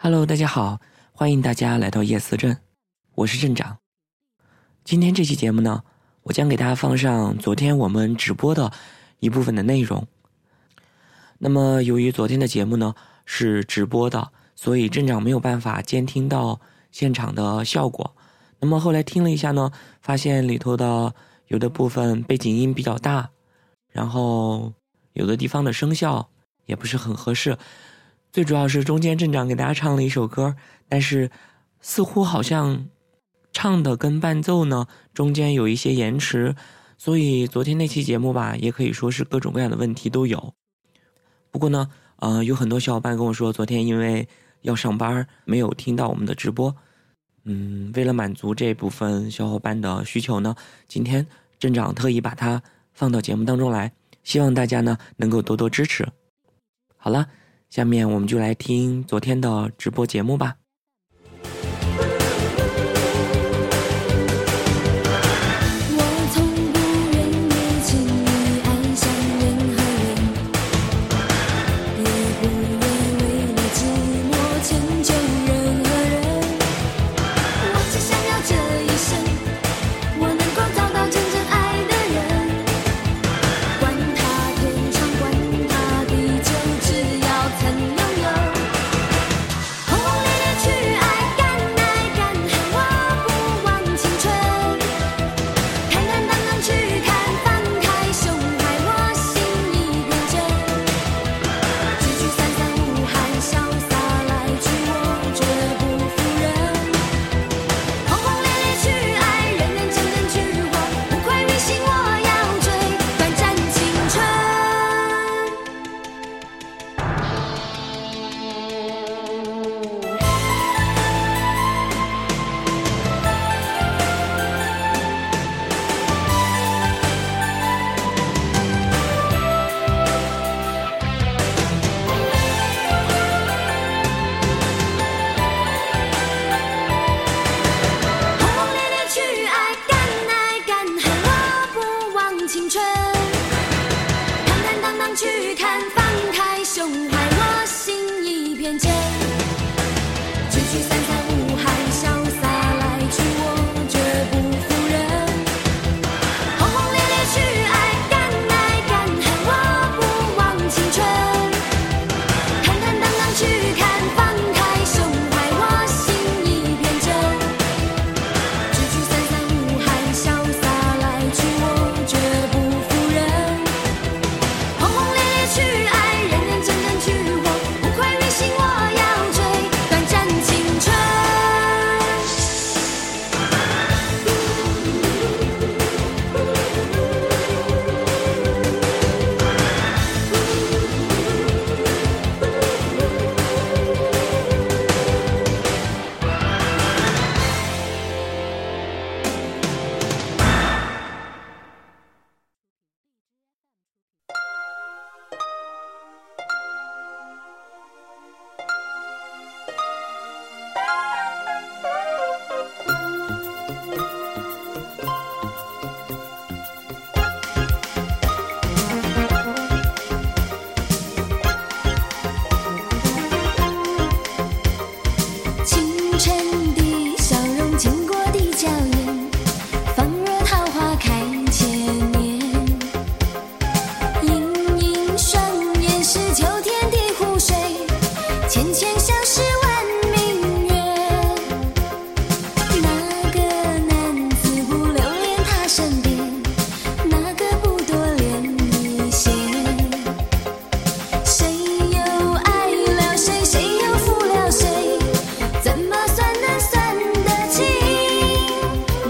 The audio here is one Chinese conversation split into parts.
Hello，大家好，欢迎大家来到夜思镇，我是镇长。今天这期节目呢，我将给大家放上昨天我们直播的一部分的内容。那么，由于昨天的节目呢是直播的，所以镇长没有办法监听到现场的效果。那么后来听了一下呢，发现里头的有的部分背景音比较大，然后有的地方的声效也不是很合适。最主要是中间镇长给大家唱了一首歌，但是似乎好像唱的跟伴奏呢中间有一些延迟，所以昨天那期节目吧，也可以说是各种各样的问题都有。不过呢，呃，有很多小伙伴跟我说，昨天因为要上班没有听到我们的直播。嗯，为了满足这部分小伙伴的需求呢，今天镇长特意把它放到节目当中来，希望大家呢能够多多支持。好了。下面我们就来听昨天的直播节目吧。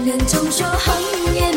人总说红颜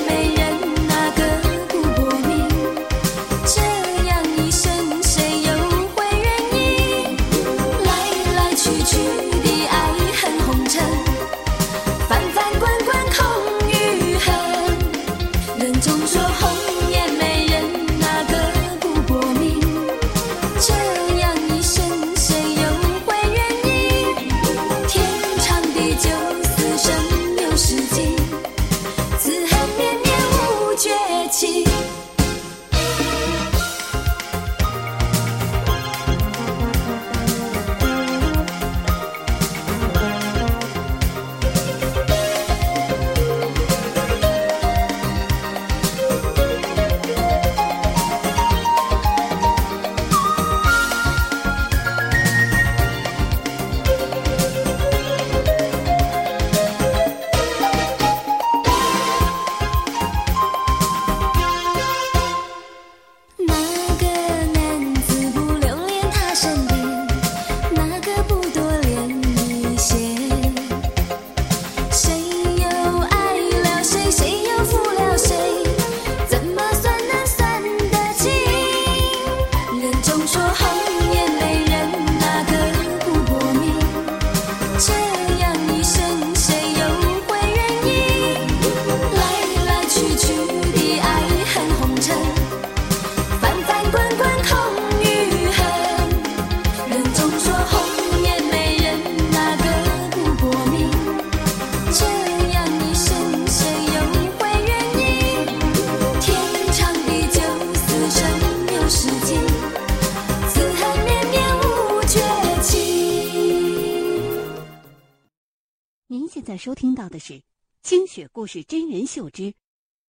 故事真人秀之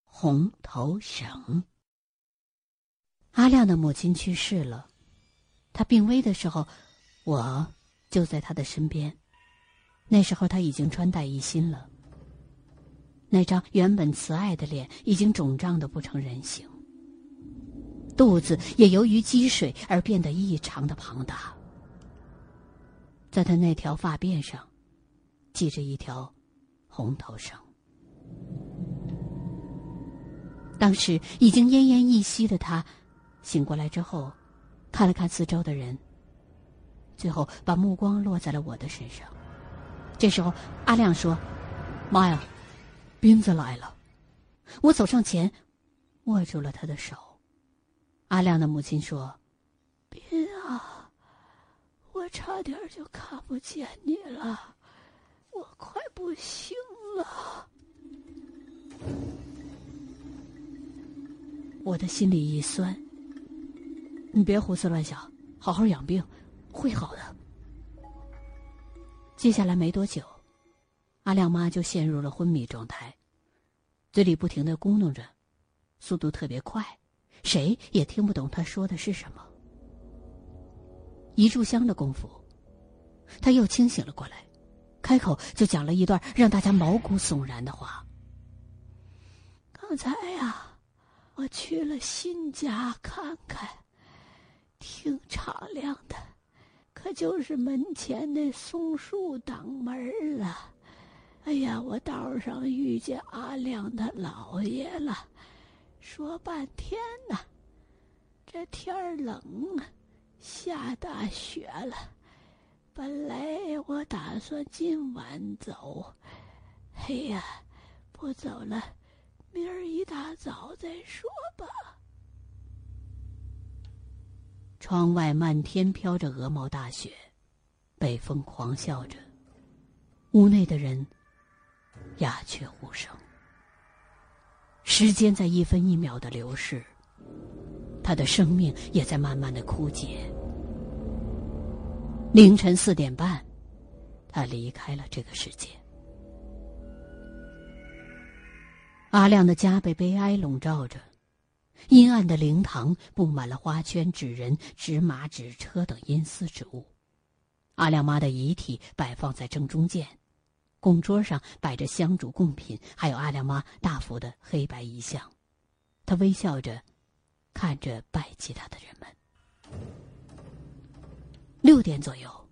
红头绳》。阿亮的母亲去世了，他病危的时候，我就在他的身边。那时候他已经穿戴一新了，那张原本慈爱的脸已经肿胀的不成人形，肚子也由于积水而变得异常的庞大。在他那条发辫上，系着一条红头绳。当时已经奄奄一息的他，醒过来之后，看了看四周的人，最后把目光落在了我的身上。这时候，阿亮说：“妈呀，斌子来了！”我走上前，握住了他的手。阿亮的母亲说：“斌啊。”我差点就看不见你了，我快不行了。我的心里一酸。你别胡思乱想，好好养病，会好的。接下来没多久，阿亮妈就陷入了昏迷状态，嘴里不停的咕哝着，速度特别快，谁也听不懂她说的是什么。一炷香的功夫，他又清醒了过来，开口就讲了一段让大家毛骨悚然的话。刚才呀，我去了新家看看，挺敞亮的，可就是门前那松树挡门了。哎呀，我道上遇见阿亮他姥爷了，说半天呢，这天儿冷。下大雪了，本来我打算今晚走，哎呀，不走了，明儿一大早再说吧。窗外漫天飘着鹅毛大雪，北风狂笑着，屋内的人鸦雀无声。时间在一分一秒的流逝。他的生命也在慢慢的枯竭。凌晨四点半，他离开了这个世界。阿亮的家被悲哀笼罩着，阴暗的灵堂布满了花圈、纸人、纸马、纸车等阴司之物。阿亮妈的遗体摆放在正中间，供桌上摆着香烛贡品，还有阿亮妈大幅的黑白遗像。他微笑着。看着拜祭他的人们。六点左右，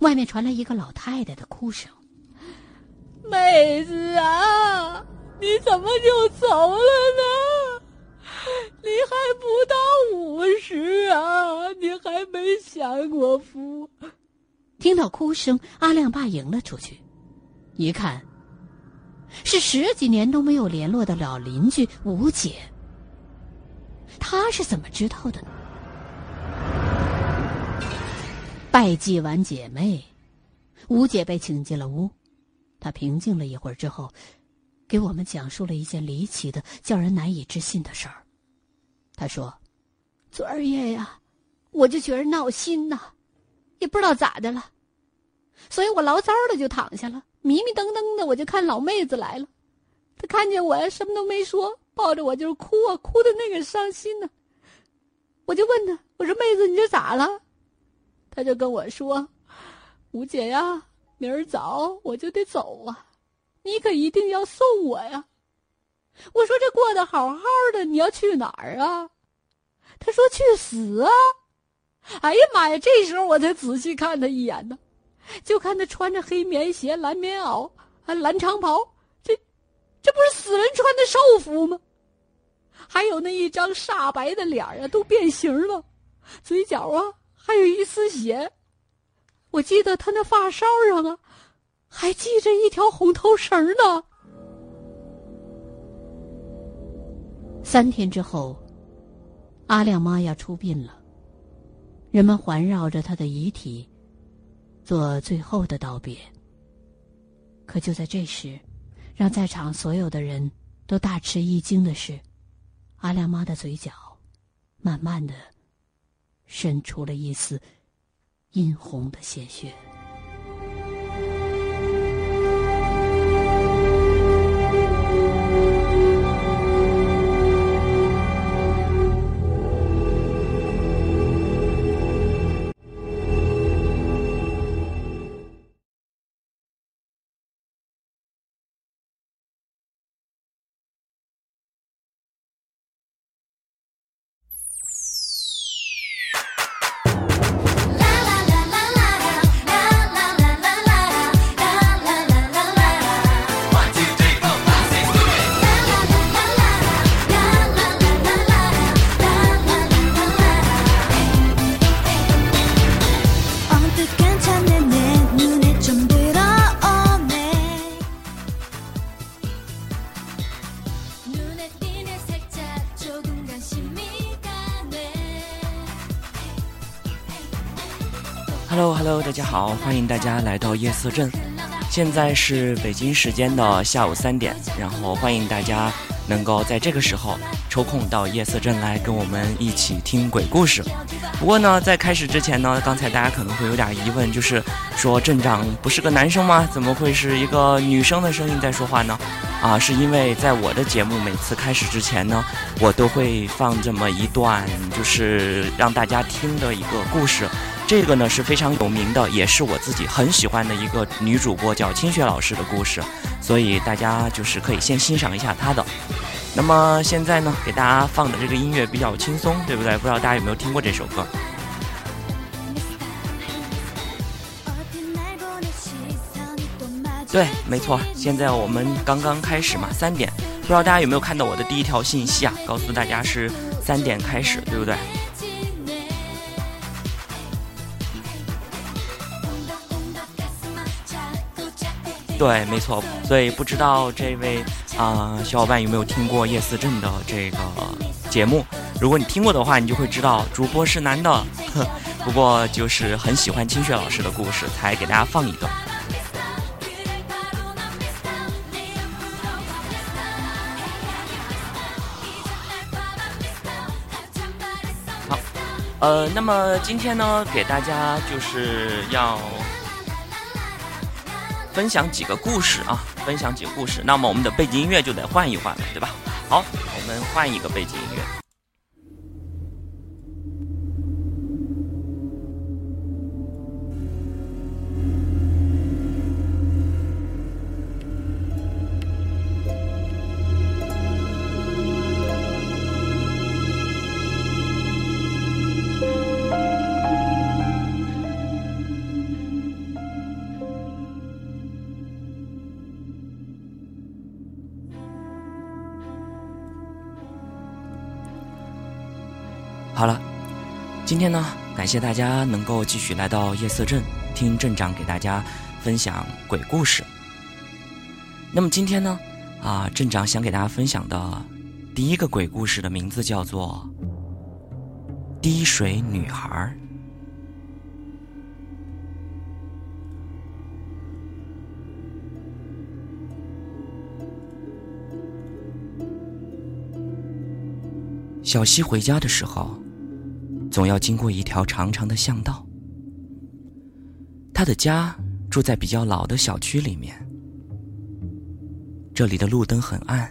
外面传来一个老太太的哭声：“妹子啊，你怎么就走了呢？你还不到五十啊，你还没享过福。”听到哭声，阿亮爸迎了出去，一看，是十几年都没有联络的老邻居吴姐。他是怎么知道的呢？拜祭完姐妹，吴姐被请进了屋。她平静了一会儿之后，给我们讲述了一件离奇的、叫人难以置信的事儿。他说：“昨儿夜呀，我就觉着闹心呐，也不知道咋的了，所以我老早的就躺下了，迷迷瞪瞪的，我就看老妹子来了。她看见我呀，什么都没说。”抱着我就是哭啊，哭的那个伤心呢。我就问他，我说：“妹子，你这咋了？”他就跟我说：“吴姐呀，明儿早我就得走啊，你可一定要送我呀。”我说：“这过得好好的，你要去哪儿啊？”他说：“去死啊！”哎呀妈呀！这时候我才仔细看他一眼呢，就看他穿着黑棉鞋、蓝棉袄、还蓝长袍，这这不是死人穿的寿服吗？还有那一张煞白的脸啊，都变形了，嘴角啊还有一丝血。我记得他那发梢上啊，还系着一条红头绳呢。三天之后，阿亮妈要出殡了，人们环绕着他的遗体，做最后的道别。可就在这时，让在场所有的人都大吃一惊的是。阿亮妈的嘴角，慢慢的渗出了一丝殷红的鲜血。好，欢迎大家来到夜色镇。现在是北京时间的下午三点，然后欢迎大家能够在这个时候抽空到夜色镇来跟我们一起听鬼故事。不过呢，在开始之前呢，刚才大家可能会有点疑问，就是说镇长不是个男生吗？怎么会是一个女生的声音在说话呢？啊，是因为在我的节目每次开始之前呢，我都会放这么一段，就是让大家听的一个故事。这个呢是非常有名的，也是我自己很喜欢的一个女主播，叫清雪老师的故事，所以大家就是可以先欣赏一下她的。那么现在呢，给大家放的这个音乐比较轻松，对不对？不知道大家有没有听过这首歌？对，没错，现在我们刚刚开始嘛，三点，不知道大家有没有看到我的第一条信息啊？告诉大家是三点开始，对不对？对，没错。所以不知道这位啊小伙伴有没有听过夜思镇的这个节目？如果你听过的话，你就会知道主播是男的。不过就是很喜欢清雪老师的故事，才给大家放一段。好，呃，那么今天呢，给大家就是要。分享几个故事啊，分享几个故事，那么我们的背景音乐就得换一换了，对吧？好，我们换一个背景音乐。今天呢，感谢大家能够继续来到夜色镇，听镇长给大家分享鬼故事。那么今天呢，啊，镇长想给大家分享的第一个鬼故事的名字叫做《滴水女孩》。小西回家的时候。总要经过一条长长的巷道。他的家住在比较老的小区里面，这里的路灯很暗。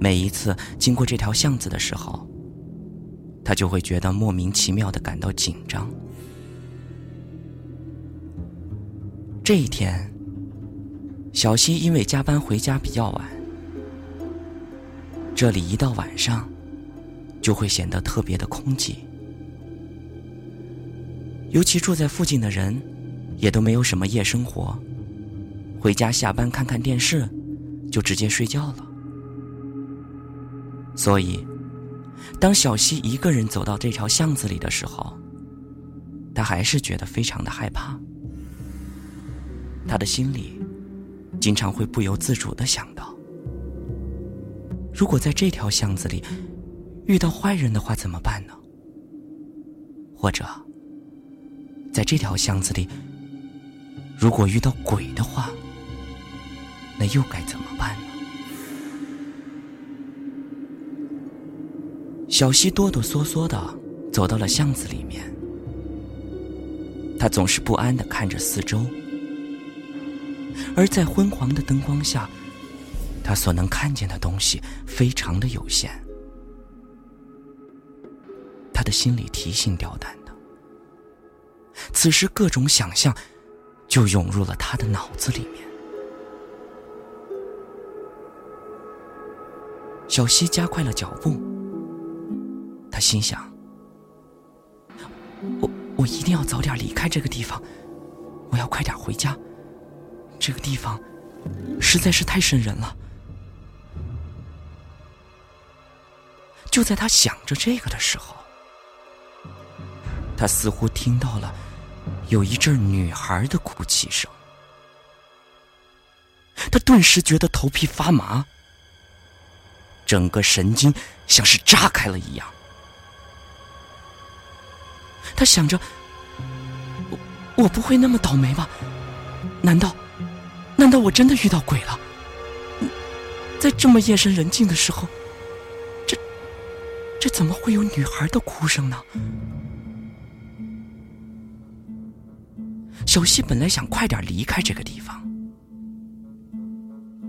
每一次经过这条巷子的时候，他就会觉得莫名其妙的感到紧张。这一天，小西因为加班回家比较晚，这里一到晚上。就会显得特别的空寂，尤其住在附近的人，也都没有什么夜生活，回家下班看看电视，就直接睡觉了。所以，当小西一个人走到这条巷子里的时候，他还是觉得非常的害怕。他的心里，经常会不由自主的想到，如果在这条巷子里。遇到坏人的话怎么办呢？或者，在这条巷子里，如果遇到鬼的话，那又该怎么办呢？小西哆哆嗦嗦的走到了巷子里面，他总是不安的看着四周，而在昏黄的灯光下，他所能看见的东西非常的有限。他的心里提心吊胆的，此时各种想象就涌入了他的脑子里面。小西加快了脚步，他心想：“我我一定要早点离开这个地方，我要快点回家。这个地方实在是太瘆人了。”就在他想着这个的时候，他似乎听到了有一阵女孩的哭泣声，他顿时觉得头皮发麻，整个神经像是炸开了一样。他想着，我不会那么倒霉吧？难道，难道我真的遇到鬼了？在这么夜深人静的时候，这，这怎么会有女孩的哭声呢？小西本来想快点离开这个地方，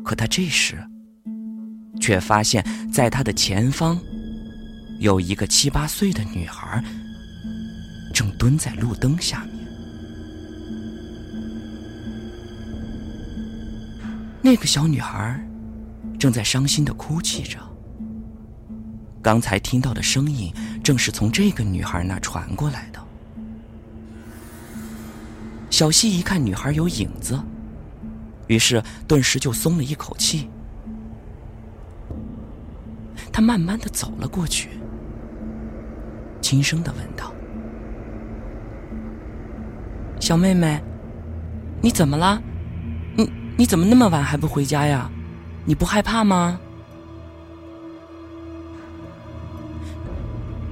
可他这时却发现，在他的前方有一个七八岁的女孩正蹲在路灯下面。那个小女孩正在伤心的哭泣着。刚才听到的声音正是从这个女孩那传过来的。小西一看女孩有影子，于是顿时就松了一口气。他慢慢的走了过去，轻声的问道：“小妹妹，你怎么了？你你怎么那么晚还不回家呀？你不害怕吗？”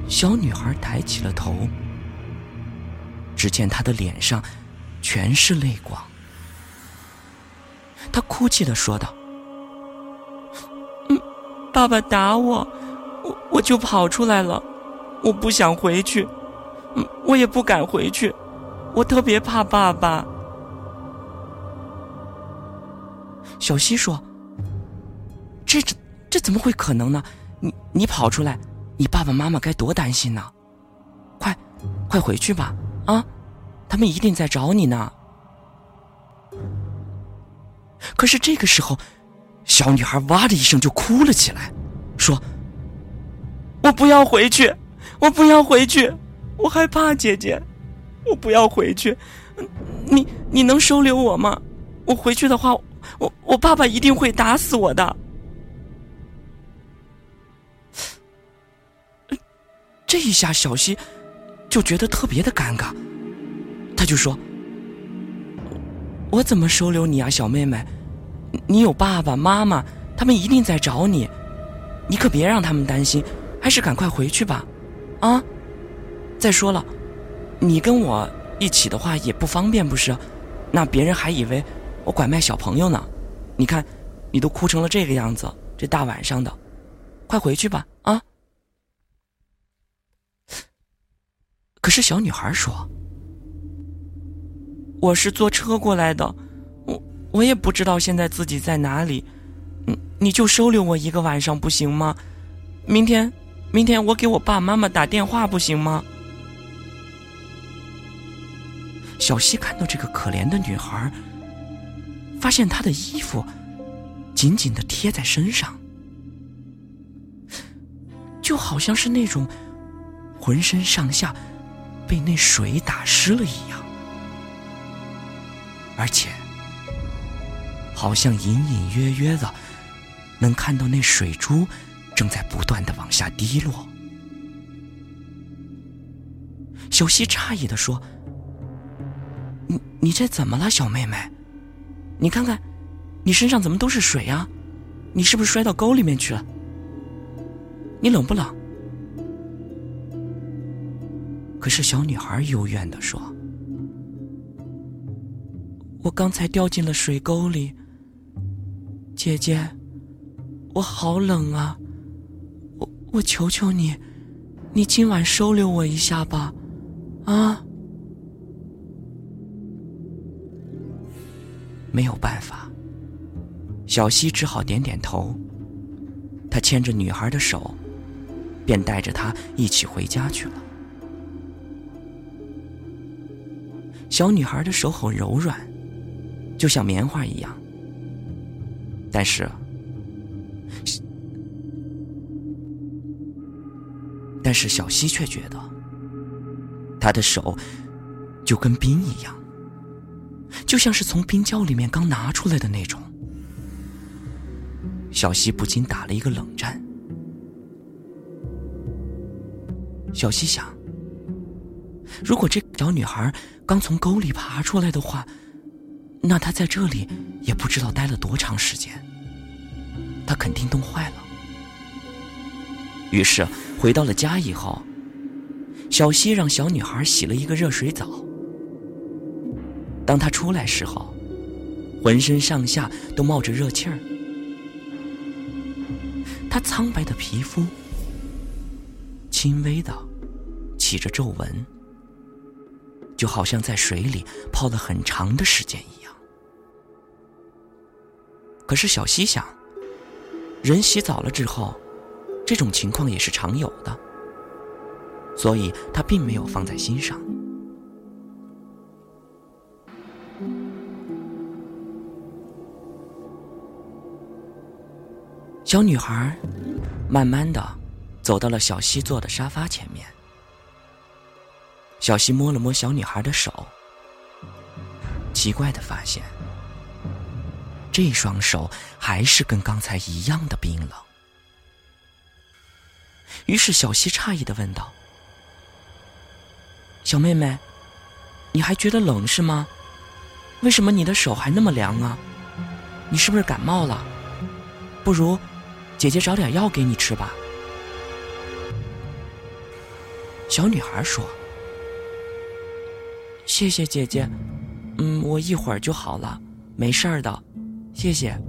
小女孩抬起了头，只见她的脸上。全是泪光，他哭泣的说道：“嗯，爸爸打我，我我就跑出来了，我不想回去，嗯，我也不敢回去，我特别怕爸爸。”小西说：“这这这怎么会可能呢？你你跑出来，你爸爸妈妈该多担心呢！快，快回去吧，啊！”他们一定在找你呢。可是这个时候，小女孩哇的一声就哭了起来，说：“我不要回去，我不要回去，我害怕姐姐，我不要回去。你你能收留我吗？我回去的话，我我爸爸一定会打死我的。”这一下，小西就觉得特别的尴尬。他就说：“我怎么收留你啊，小妹妹？你有爸爸妈妈，他们一定在找你，你可别让他们担心，还是赶快回去吧，啊！再说了，你跟我一起的话也不方便，不是？那别人还以为我拐卖小朋友呢。你看，你都哭成了这个样子，这大晚上的，快回去吧，啊！”可是小女孩说。我是坐车过来的，我我也不知道现在自己在哪里，你你就收留我一个晚上不行吗？明天，明天我给我爸妈妈打电话不行吗？小西看到这个可怜的女孩，发现她的衣服紧紧的贴在身上，就好像是那种浑身上下被那水打湿了一样。而且，好像隐隐约约的能看到那水珠正在不断的往下滴落。小西诧异的说：“你你这怎么了，小妹妹？你看看，你身上怎么都是水啊？你是不是摔到沟里面去了？你冷不冷？”可是小女孩幽怨的说。我刚才掉进了水沟里，姐姐，我好冷啊！我我求求你，你今晚收留我一下吧，啊！没有办法，小西只好点点头。他牵着女孩的手，便带着她一起回家去了。小女孩的手很柔软。就像棉花一样，但是，但是小西却觉得，他的手就跟冰一样，就像是从冰窖里面刚拿出来的那种。小西不禁打了一个冷战。小溪想，如果这小女孩刚从沟里爬出来的话，那他在这里也不知道待了多长时间，他肯定冻坏了。于是回到了家以后，小西让小女孩洗了一个热水澡，当他出来时候，浑身上下都冒着热气儿。他苍白的皮肤轻微的起着皱纹，就好像在水里泡了很长的时间一样。可是小溪想，人洗澡了之后，这种情况也是常有的，所以他并没有放在心上。小女孩慢慢的走到了小溪坐的沙发前面。小溪摸了摸小女孩的手，奇怪的发现，这双手还是跟刚才一样的冰冷。于是小溪诧异的问道：“小妹妹，你还觉得冷是吗？为什么你的手还那么凉啊？你是不是感冒了？不如……”姐姐找点药给你吃吧。小女孩说：“谢谢姐姐，嗯，我一会儿就好了，没事儿的，谢谢。”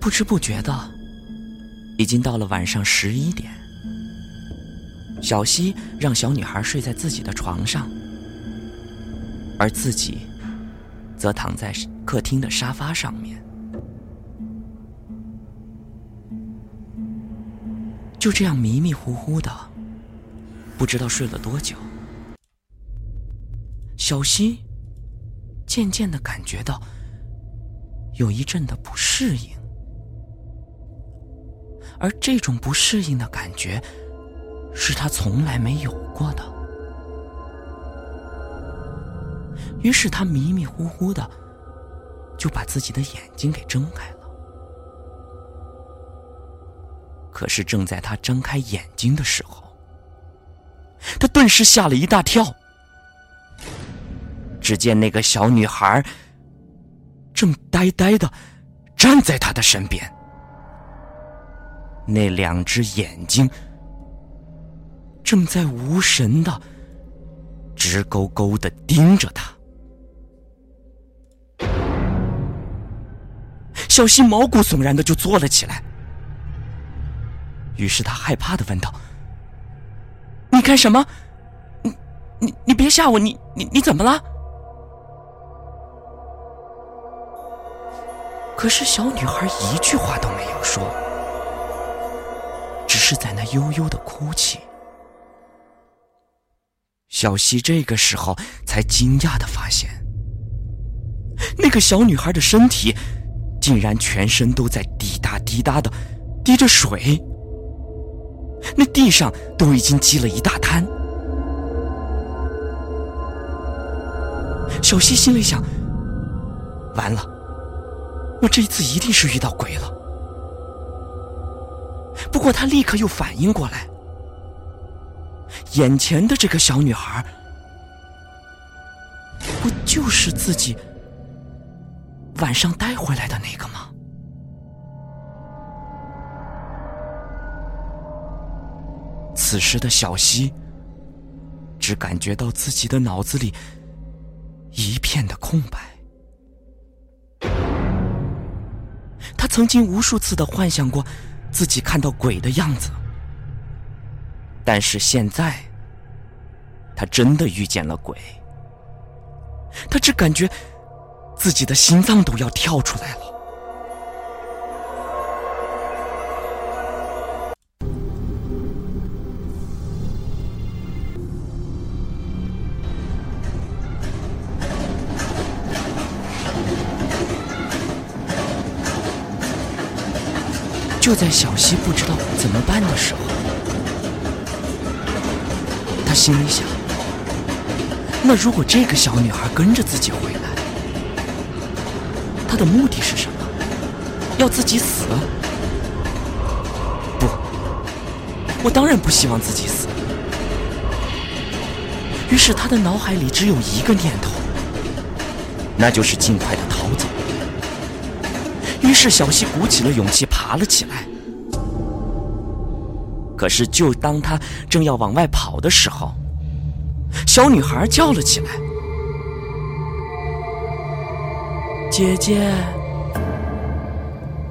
不知不觉的，已经到了晚上十一点。小溪让小女孩睡在自己的床上。而自己，则躺在客厅的沙发上面，就这样迷迷糊糊的，不知道睡了多久。小溪渐渐的感觉到有一阵的不适应，而这种不适应的感觉，是他从来没有过的。于是他迷迷糊糊的，就把自己的眼睛给睁开了。可是正在他睁开眼睛的时候，他顿时吓了一大跳。只见那个小女孩正呆呆的站在他的身边，那两只眼睛正在无神的、直勾勾的盯着他。小溪毛骨悚然的就坐了起来，于是他害怕的问道：“你干什么？你、你、你别吓我！你、你、你怎么了？”可是小女孩一句话都没有说，只是在那悠悠的哭泣。小溪这个时候才惊讶的发现，那个小女孩的身体。竟然全身都在滴答滴答的滴着水，那地上都已经积了一大滩。小溪心里想：完了，我这一次一定是遇到鬼了。不过他立刻又反应过来，眼前的这个小女孩，不就是自己？晚上带回来的那个吗？此时的小溪只感觉到自己的脑子里一片的空白。他曾经无数次的幻想过自己看到鬼的样子，但是现在他真的遇见了鬼。他只感觉。自己的心脏都要跳出来了。在小溪不知道怎么办的时候，他心里想：那如果这个小女孩跟着自己回来？他的目的是什么？要自己死？不，我当然不希望自己死。于是他的脑海里只有一个念头，那就是尽快的逃。于是小溪鼓起了勇气爬了起来。可是，就当他正要往外跑的时候，小女孩叫了起来：“姐姐，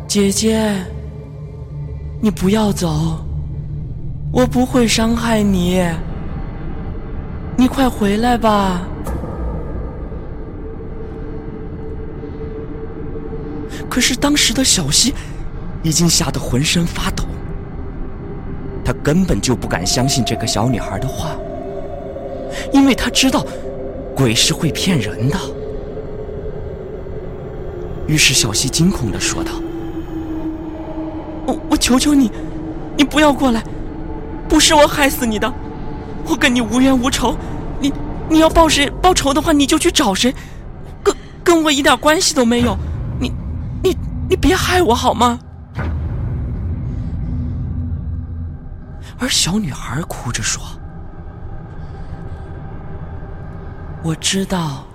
姐姐，你不要走，我不会伤害你，你快回来吧。”可是，当时的小溪已经吓得浑身发抖。他根本就不敢相信这个小女孩的话，因为他知道鬼是会骗人的。于是小西惊恐的说道：“我我求求你，你不要过来，不是我害死你的，我跟你无冤无仇，你你要报谁报仇的话，你就去找谁，跟跟我一点关系都没有，你别害我好吗？”而小女孩哭着说：“我知道，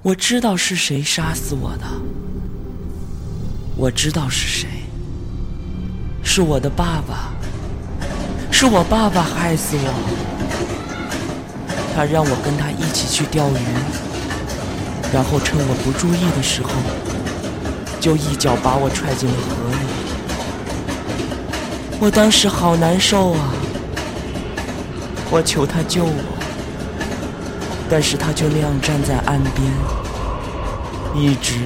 我知道是谁杀死我的。我知道是谁，是我的爸爸，是我爸爸害死我。他让我跟他一起去钓鱼，然后趁我不注意的时候，就一脚把我踹进了河里。”我当时好难受啊！我求他救我，但是他就那样站在岸边，一直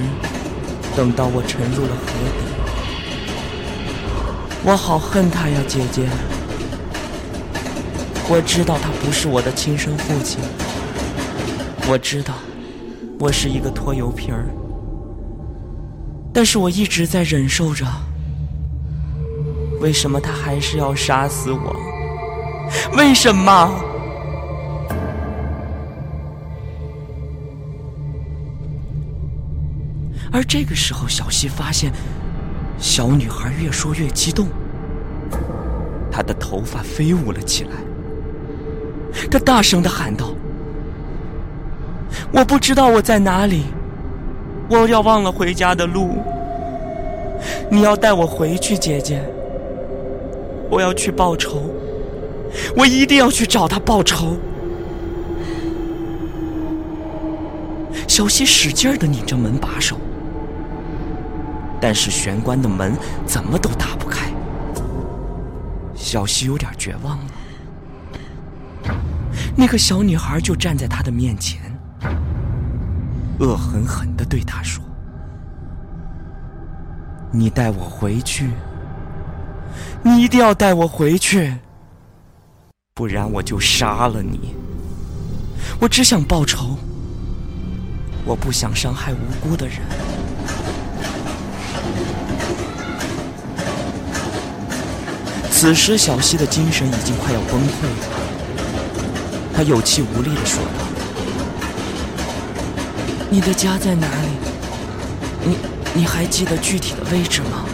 等到我沉入了河底。我好恨他呀，姐姐！我知道他不是我的亲生父亲，我知道我是一个拖油瓶儿，但是我一直在忍受着。为什么他还是要杀死我？为什么？而这个时候，小西发现小女孩越说越激动，她的头发飞舞了起来。她大声的喊道：“我不知道我在哪里，我要忘了回家的路。你要带我回去，姐姐。”我要去报仇，我一定要去找他报仇。小西使劲的拧着门把手，但是玄关的门怎么都打不开。小西有点绝望了。那个小女孩就站在他的面前，恶狠狠的对他说：“你带我回去。”你一定要带我回去，不然我就杀了你。我只想报仇，我不想伤害无辜的人。此时，小西的精神已经快要崩溃了，他有气无力的说道：“你的家在哪里？你你还记得具体的位置吗？”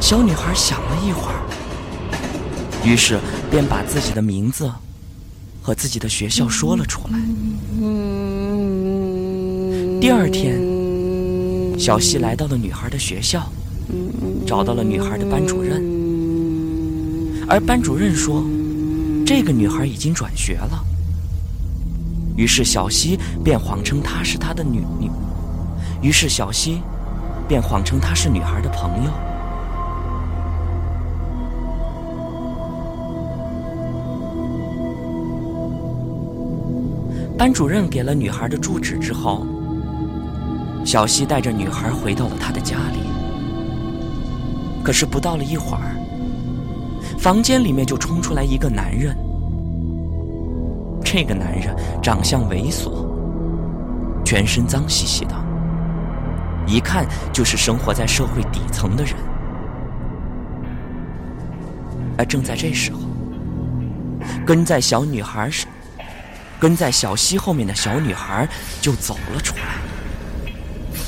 小女孩想了一会儿，于是便把自己的名字和自己的学校说了出来。第二天，小西来到了女孩的学校，找到了女孩的班主任，而班主任说，这个女孩已经转学了。于是小西便谎称她是他的女女，于是小西便谎称她是女孩的朋友。班主任给了女孩的住址之后，小西带着女孩回到了她的家里。可是不到了一会儿，房间里面就冲出来一个男人。这个男人长相猥琐，全身脏兮兮的，一看就是生活在社会底层的人。而正在这时候，跟在小女孩身。跟在小溪后面的小女孩就走了出来，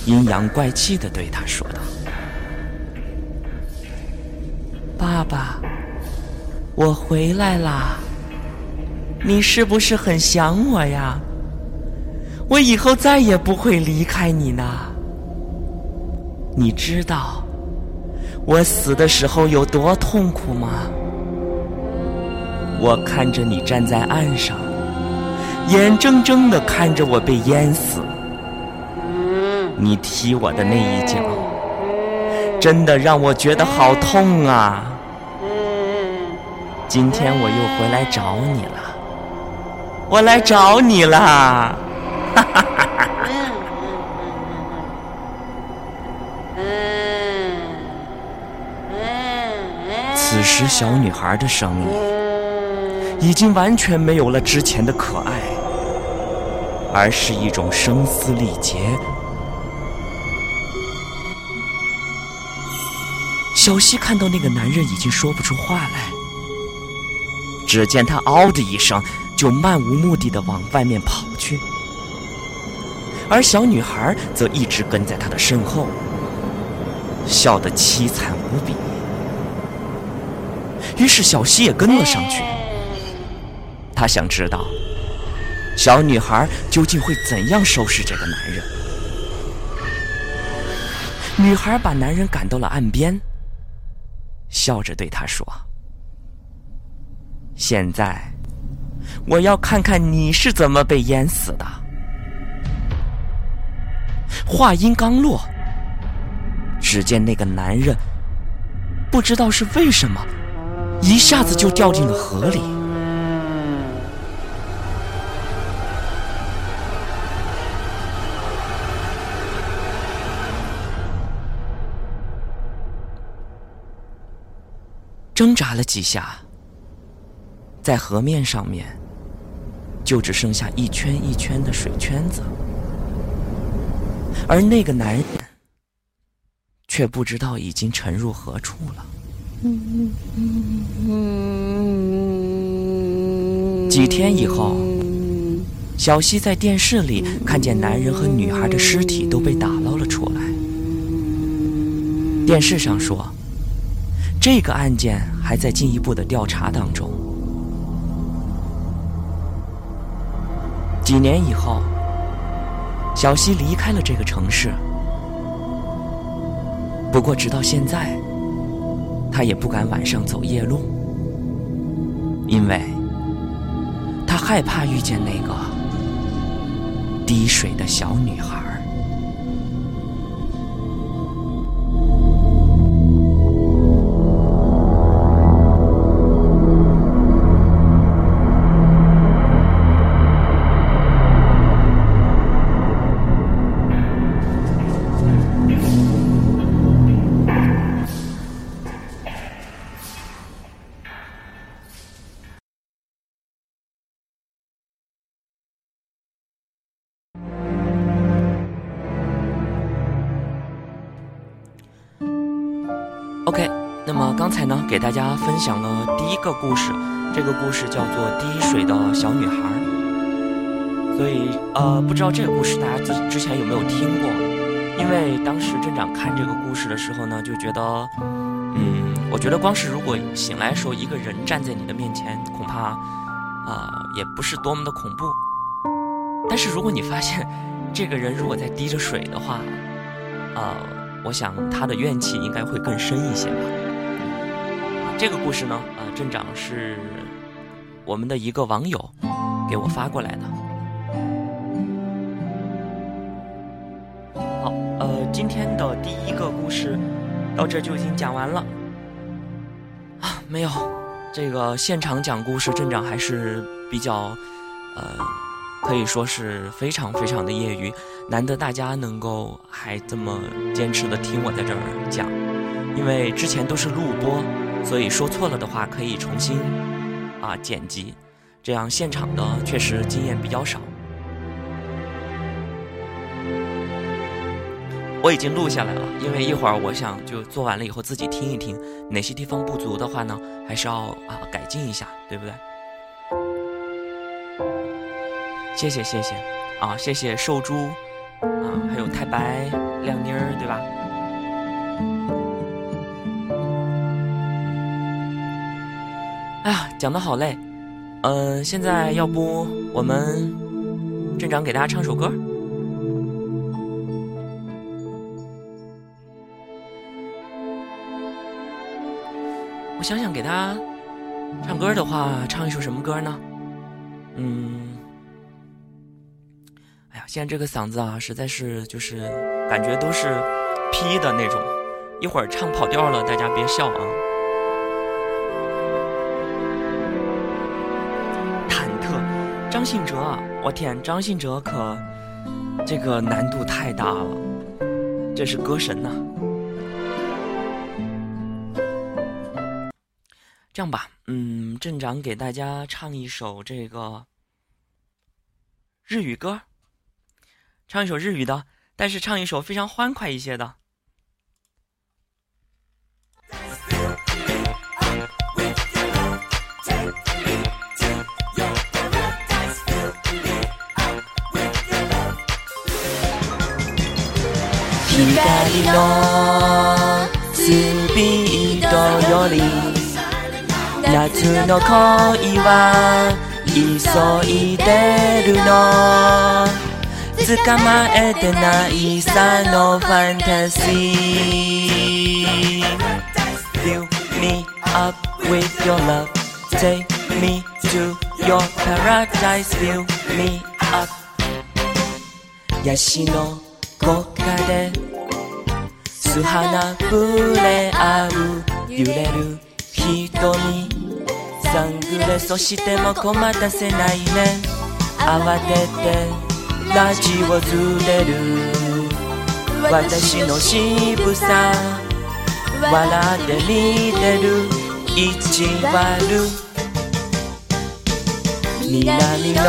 阴阳怪气的对他说道：“爸爸，我回来啦，你是不是很想我呀？我以后再也不会离开你呢。你知道，我死的时候有多痛苦吗？我看着你站在岸上，眼睁睁的看着我被淹死。你踢我的那一脚，真的让我觉得好痛啊！今天我又回来找你了，我来找你啦，哈哈哈哈哈！此时，小女孩的声音已经完全没有了之前的可爱，而是一种声嘶力竭。小溪看到那个男人已经说不出话来，只见他嗷的一声，就漫无目的的往外面跑去，而小女孩则一直跟在他的身后，笑得凄惨无比。于是小溪也跟了上去，他想知道小女孩究竟会怎样收拾这个男人。女孩把男人赶到了岸边。笑着对他说：“现在，我要看看你是怎么被淹死的。”话音刚落，只见那个男人不知道是为什么，一下子就掉进了河里。挣扎了几下，在河面上面，就只剩下一圈一圈的水圈子，而那个男人却不知道已经沉入何处了。几天以后，小西在电视里看见男人和女孩的尸体都被打捞了出来。电视上说。这个案件还在进一步的调查当中。几年以后，小溪离开了这个城市。不过，直到现在，他也不敢晚上走夜路，因为他害怕遇见那个滴水的小女孩。给大家分享了第一个故事，这个故事叫做《滴水的小女孩》。所以，呃，不知道这个故事大家之之前有没有听过？因为当时镇长看这个故事的时候呢，就觉得，嗯，我觉得光是如果醒来的时候一个人站在你的面前，恐怕，啊，也不是多么的恐怖。但是如果你发现这个人如果在滴着水的话，呃。我想他的怨气应该会更深一些吧。这个故事呢，呃，镇长是我们的一个网友给我发过来的。好，呃，今天的第一个故事到这就已经讲完了。啊，没有，这个现场讲故事，镇长还是比较，呃。可以说是非常非常的业余，难得大家能够还这么坚持的听我在这儿讲，因为之前都是录播，所以说错了的话可以重新啊剪辑，这样现场的确实经验比较少。我已经录下来了，因为一会儿我想就做完了以后自己听一听，哪些地方不足的话呢，还是要啊改进一下，对不对？谢谢谢谢，啊谢谢瘦猪，啊还有太白亮妮儿，对吧？哎呀，讲的好累，嗯，现在要不我们镇长给大家唱首歌。我想想，给他唱歌的话，唱一首什么歌呢？嗯，哎呀，现在这个嗓子啊，实在是就是感觉都是 P 的那种，一会儿唱跑调了，大家别笑啊。张信哲啊，我天，张信哲可这个难度太大了，这是歌神呐。这样吧，嗯，镇长给大家唱一首这个日语歌，唱一首日语的，但是唱一首非常欢快一些的。光のスピードより夏の恋は急いでるの捕まえてないさのファンタジー Fill me up with your love Take me to your paradise Fill me up ヤシの木陰で素花触れ合う揺れる瞳。サングレそしても困たせないね。慌ててラジオずれる。私の渋さ笑って見てる。意地悪南の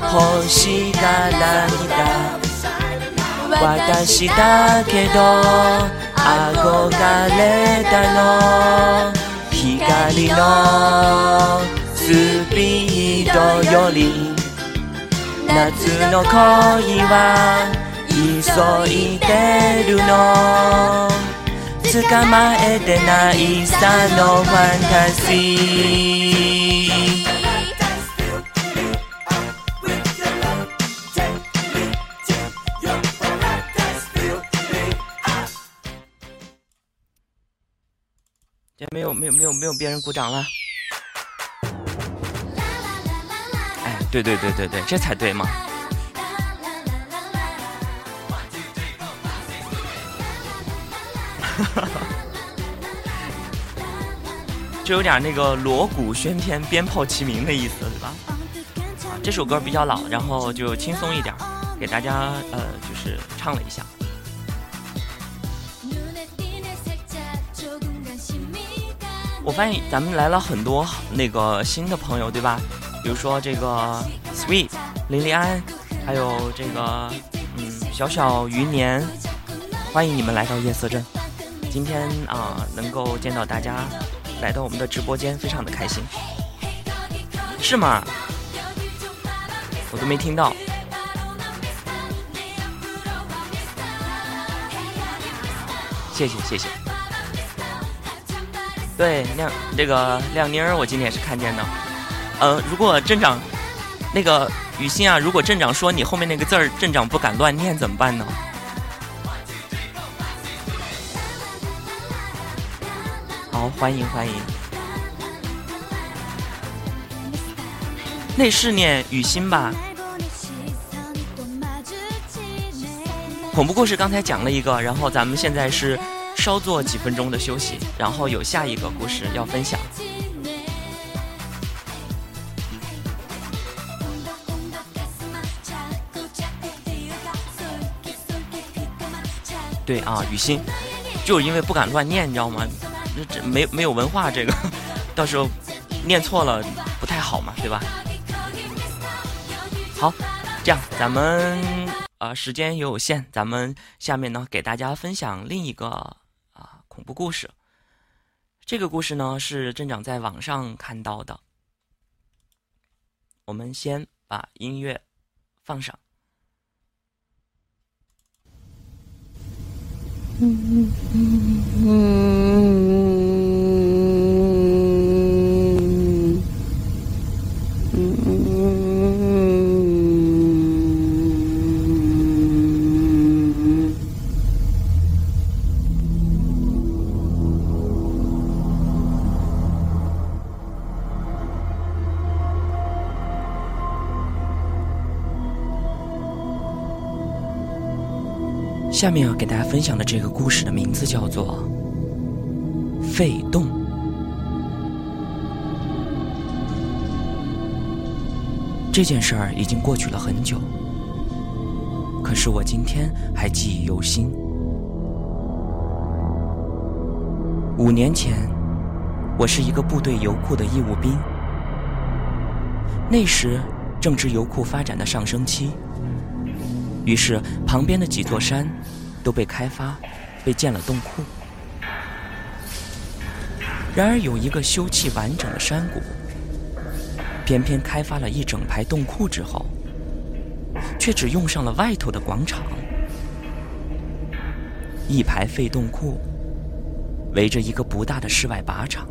星から来た私だけど憧れたの。光のスピードより夏の恋は急いでるの。捕まえてないさのファンタジー。没有没有没有没有别人鼓掌了，哎，对对对对对，这才对嘛！就有点那个锣鼓喧天、鞭炮齐鸣的意思，对吧？啊，这首歌比较老，然后就轻松一点，给大家呃，就是唱了一下。我发现咱们来了很多那个新的朋友，对吧？比如说这个 Sweet 林丽安，还有这个嗯小小余年，欢迎你们来到夜色镇。今天啊，能够见到大家来到我们的直播间，非常的开心，是吗？我都没听到，谢谢谢谢。对，亮这个亮妮儿，我今天也是看见的。呃，如果镇长那个雨欣啊，如果镇长说你后面那个字儿，镇长不敢乱念怎么办呢？好，欢迎欢迎。那是念雨欣吧？恐怖故事刚才讲了一个，然后咱们现在是。稍做几分钟的休息，然后有下一个故事要分享。对啊，雨欣，就是因为不敢乱念，你知道吗？这没没有文化，这个 到时候念错了不太好嘛，对吧？好，这样咱们呃时间也有限，咱们下面呢给大家分享另一个。恐怖故事。这个故事呢，是镇长在网上看到的。我们先把音乐放上。嗯嗯嗯嗯。下面要给大家分享的这个故事的名字叫做《废洞》。这件事儿已经过去了很久，可是我今天还记忆犹新。五年前，我是一个部队油库的义务兵，那时正值油库发展的上升期。于是，旁边的几座山都被开发，被建了洞库。然而，有一个修葺完整的山谷，偏偏开发了一整排洞库之后，却只用上了外头的广场。一排废洞库围着一个不大的室外靶场。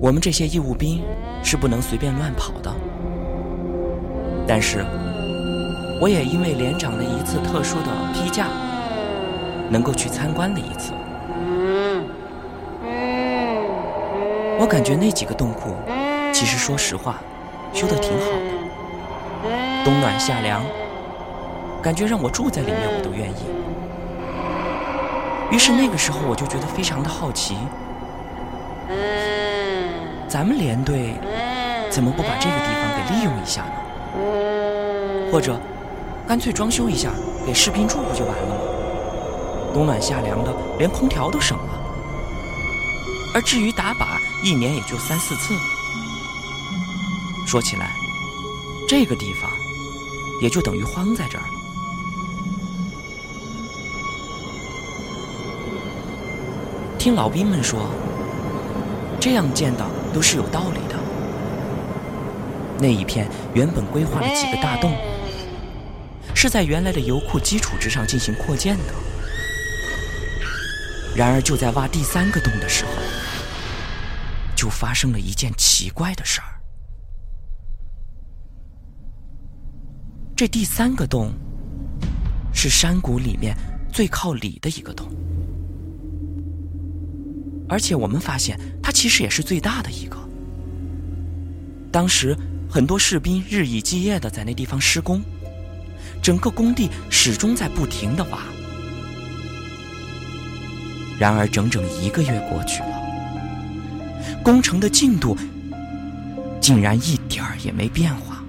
我们这些义务兵是不能随便乱跑的。但是，我也因为连长的一次特殊的批假，能够去参观了一次。我感觉那几个洞库，其实说实话，修的挺好的，冬暖夏凉，感觉让我住在里面我都愿意。于是那个时候我就觉得非常的好奇，咱们连队怎么不把这个地方给利用一下呢？或者，干脆装修一下，给士兵住不就完了吗？冬暖夏凉的，连空调都省了。而至于打靶，一年也就三四次。说起来，这个地方也就等于荒在这儿了。听老兵们说，这样建的都是有道理的。那一片原本规划了几个大洞，是在原来的油库基础之上进行扩建的。然而，就在挖第三个洞的时候，就发生了一件奇怪的事儿。这第三个洞是山谷里面最靠里的一个洞，而且我们发现它其实也是最大的一个。当时。很多士兵日以继夜的在那地方施工，整个工地始终在不停的挖。然而，整整一个月过去了，工程的进度竟然一点儿也没变化，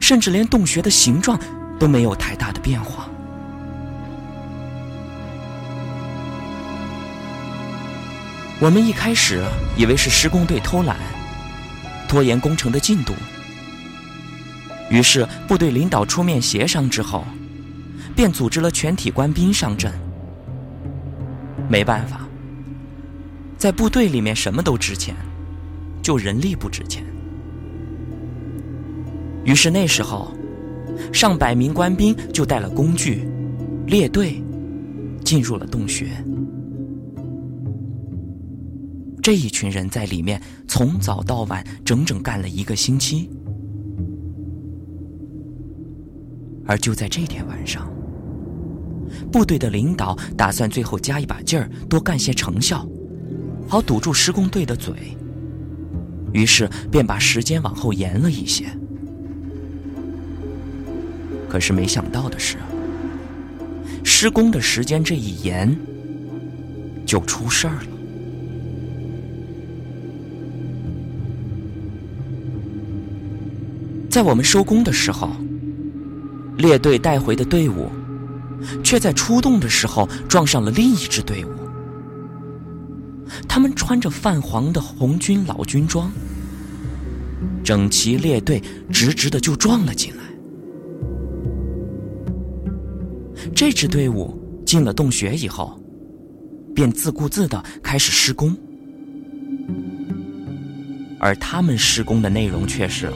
甚至连洞穴的形状都没有太大的变化。我们一开始以为是施工队偷懒。拖延工程的进度，于是部队领导出面协商之后，便组织了全体官兵上阵。没办法，在部队里面什么都值钱，就人力不值钱。于是那时候，上百名官兵就带了工具，列队进入了洞穴。这一群人在里面从早到晚，整整干了一个星期。而就在这天晚上，部队的领导打算最后加一把劲儿，多干些成效，好堵住施工队的嘴。于是便把时间往后延了一些。可是没想到的是，施工的时间这一延，就出事儿了。在我们收工的时候，列队带回的队伍，却在出动的时候撞上了另一支队伍。他们穿着泛黄的红军老军装，整齐列队，直直的就撞了进来。这支队伍进了洞穴以后，便自顾自的开始施工，而他们施工的内容却是。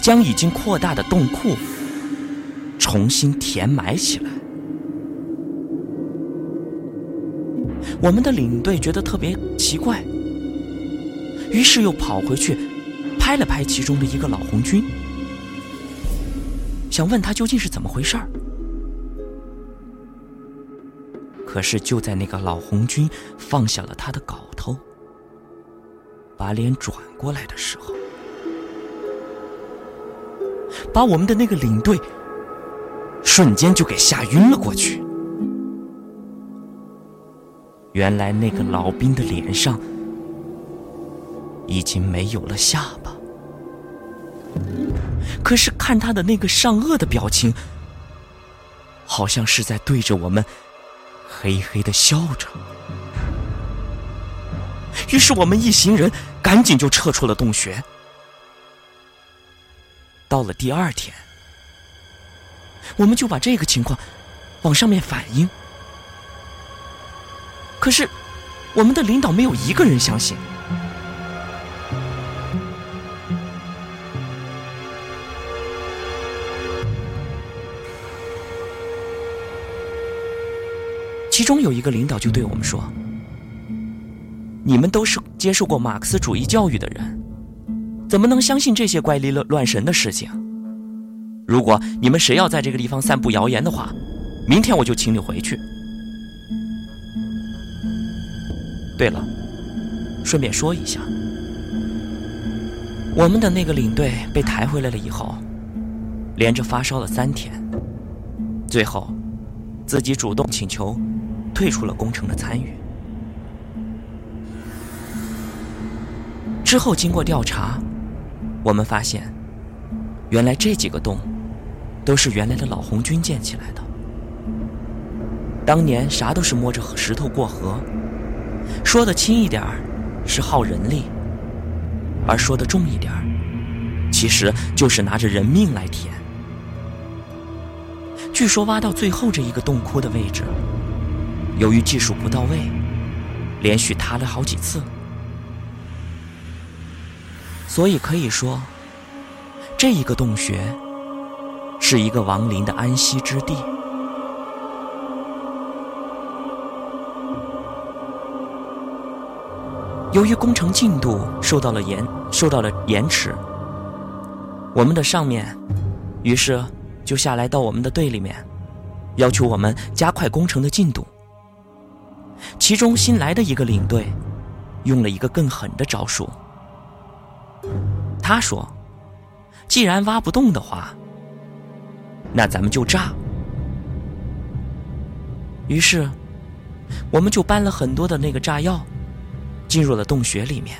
将已经扩大的洞库重新填埋起来。我们的领队觉得特别奇怪，于是又跑回去拍了拍其中的一个老红军，想问他究竟是怎么回事儿。可是就在那个老红军放下了他的镐头，把脸转过来的时候。把我们的那个领队瞬间就给吓晕了过去。原来那个老兵的脸上已经没有了下巴，可是看他的那个上颚的表情，好像是在对着我们嘿嘿的笑着。于是我们一行人赶紧就撤出了洞穴。到了第二天，我们就把这个情况往上面反映。可是，我们的领导没有一个人相信。其中有一个领导就对我们说：“你们都是接受过马克思主义教育的人。”怎么能相信这些怪力乱乱神的事情？如果你们谁要在这个地方散布谣言的话，明天我就请你回去。对了，顺便说一下，我们的那个领队被抬回来了以后，连着发烧了三天，最后自己主动请求退出了工程的参与。之后经过调查。我们发现，原来这几个洞都是原来的老红军建起来的。当年啥都是摸着石头过河，说的轻一点是耗人力，而说的重一点，其实就是拿着人命来填。据说挖到最后这一个洞窟的位置，由于技术不到位，连续塌了好几次。所以可以说，这一个洞穴是一个亡灵的安息之地。由于工程进度受到了延受到了延迟，我们的上面于是就下来到我们的队里面，要求我们加快工程的进度。其中新来的一个领队用了一个更狠的招数。他说：“既然挖不动的话，那咱们就炸。”于是，我们就搬了很多的那个炸药，进入了洞穴里面。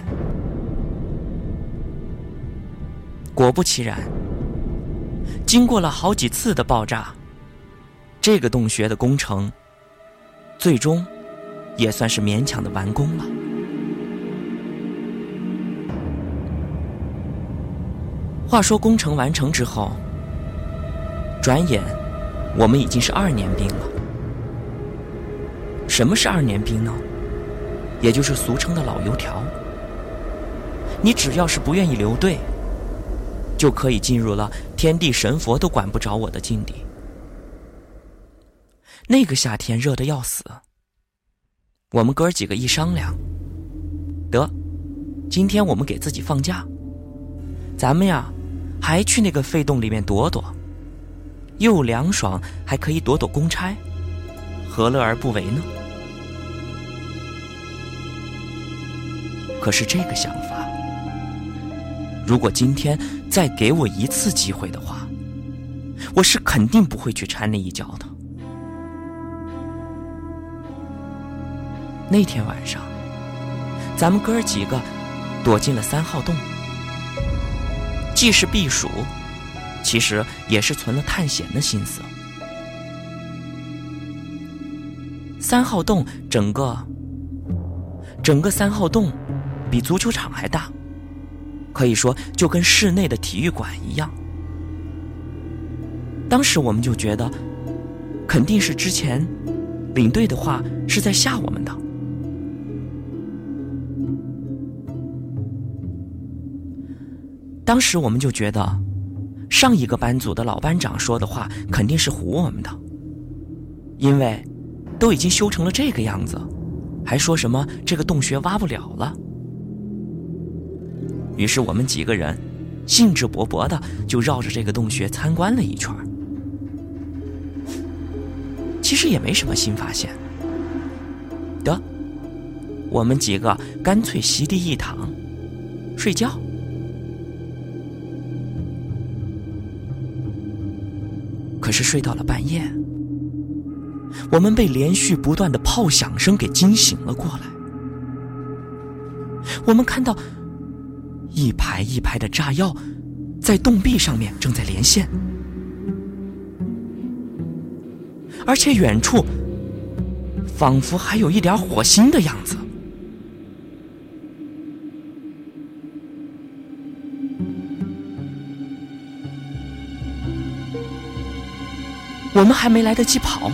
果不其然，经过了好几次的爆炸，这个洞穴的工程最终也算是勉强的完工了。话说工程完成之后，转眼我们已经是二年兵了。什么是二年兵呢？也就是俗称的老油条。你只要是不愿意留队，就可以进入了天地神佛都管不着我的境地。那个夏天热的要死，我们哥几个一商量，得，今天我们给自己放假，咱们呀。还去那个废洞里面躲躲，又凉爽，还可以躲躲公差，何乐而不为呢？可是这个想法，如果今天再给我一次机会的话，我是肯定不会去掺那一脚的。那天晚上，咱们哥几个躲进了三号洞。既是避暑，其实也是存了探险的心思。三号洞整个整个三号洞比足球场还大，可以说就跟室内的体育馆一样。当时我们就觉得，肯定是之前领队的话是在吓我们的。当时我们就觉得，上一个班组的老班长说的话肯定是唬我们的，因为都已经修成了这个样子，还说什么这个洞穴挖不了了。于是我们几个人兴致勃勃的就绕着这个洞穴参观了一圈其实也没什么新发现。得，我们几个干脆席地一躺，睡觉。是睡到了半夜，我们被连续不断的炮响声给惊醒了过来。我们看到一排一排的炸药在洞壁上面正在连线，而且远处仿佛还有一点火星的样子。我们还没来得及跑，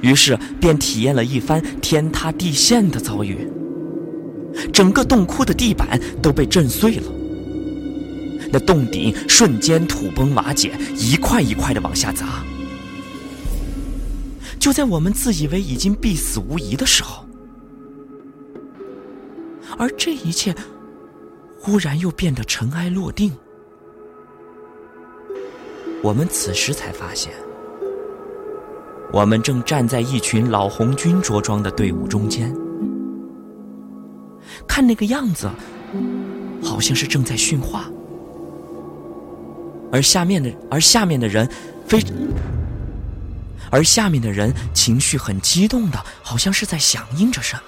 于是便体验了一番天塌地陷的遭遇。整个洞窟的地板都被震碎了，那洞顶瞬间土崩瓦解，一块一块的往下砸。就在我们自以为已经必死无疑的时候，而这一切忽然又变得尘埃落定。我们此时才发现。我们正站在一群老红军着装的队伍中间，看那个样子，好像是正在训话，而下面的而下面的人非，而下面的人情绪很激动的，好像是在响应着什么。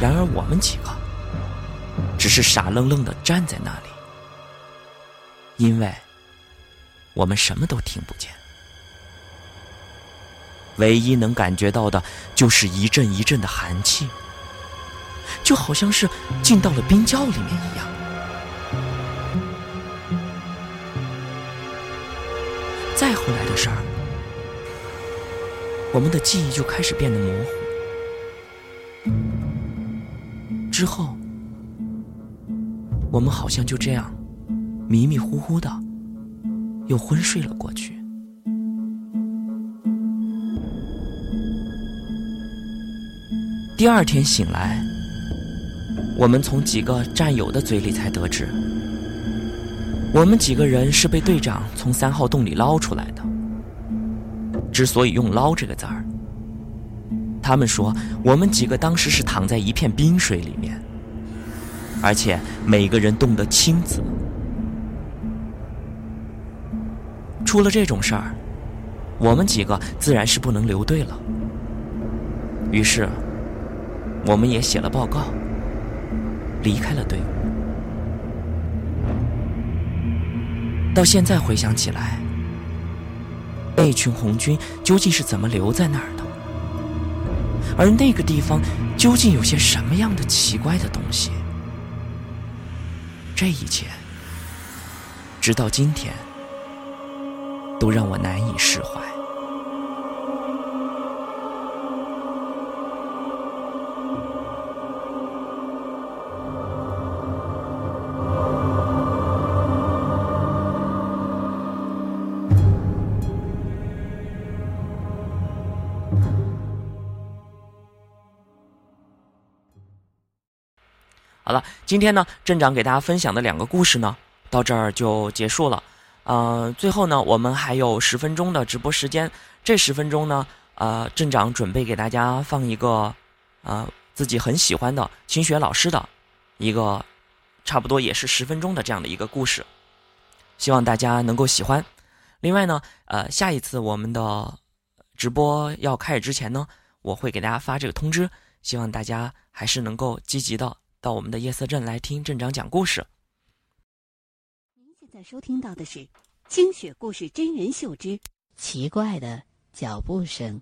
然而我们几个只是傻愣愣的站在那里，因为我们什么都听不见。唯一能感觉到的，就是一阵一阵的寒气，就好像是进到了冰窖里面一样。再后来的事儿，我们的记忆就开始变得模糊。之后，我们好像就这样迷迷糊糊的，又昏睡了过去。第二天醒来，我们从几个战友的嘴里才得知，我们几个人是被队长从三号洞里捞出来的。之所以用“捞”这个字儿，他们说我们几个当时是躺在一片冰水里面，而且每个人冻得青紫。出了这种事儿，我们几个自然是不能留队了。于是。我们也写了报告，离开了队伍。到现在回想起来，那群红军究竟是怎么留在那儿的？而那个地方究竟有些什么样的奇怪的东西？这一切，直到今天，都让我难以释怀。今天呢，镇长给大家分享的两个故事呢，到这儿就结束了。呃，最后呢，我们还有十分钟的直播时间，这十分钟呢，呃，镇长准备给大家放一个，呃，自己很喜欢的清雪老师的一个，差不多也是十分钟的这样的一个故事，希望大家能够喜欢。另外呢，呃，下一次我们的直播要开始之前呢，我会给大家发这个通知，希望大家还是能够积极的。到我们的夜色镇来听镇长讲故事。您现在收听到的是《清雪故事真人秀之奇怪的脚步声》。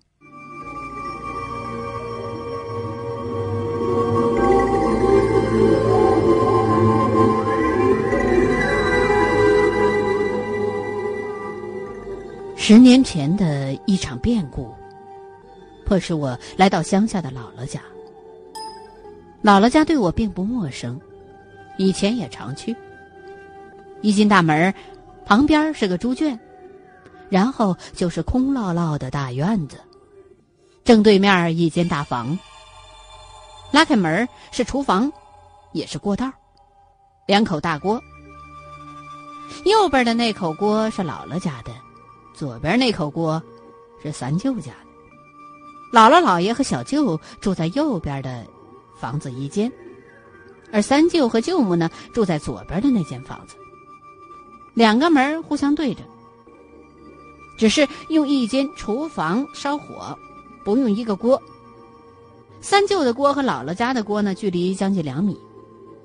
十年前的一场变故，迫使我来到乡下的姥姥家。姥姥家对我并不陌生，以前也常去。一进大门，旁边是个猪圈，然后就是空落落的大院子，正对面一间大房。拉开门是厨房，也是过道，两口大锅。右边的那口锅是姥姥家的，左边那口锅是三舅家的。姥姥姥爷和小舅住在右边的。房子一间，而三舅和舅母呢住在左边的那间房子。两个门互相对着，只是用一间厨房烧火，不用一个锅。三舅的锅和姥姥家的锅呢，距离将近两米。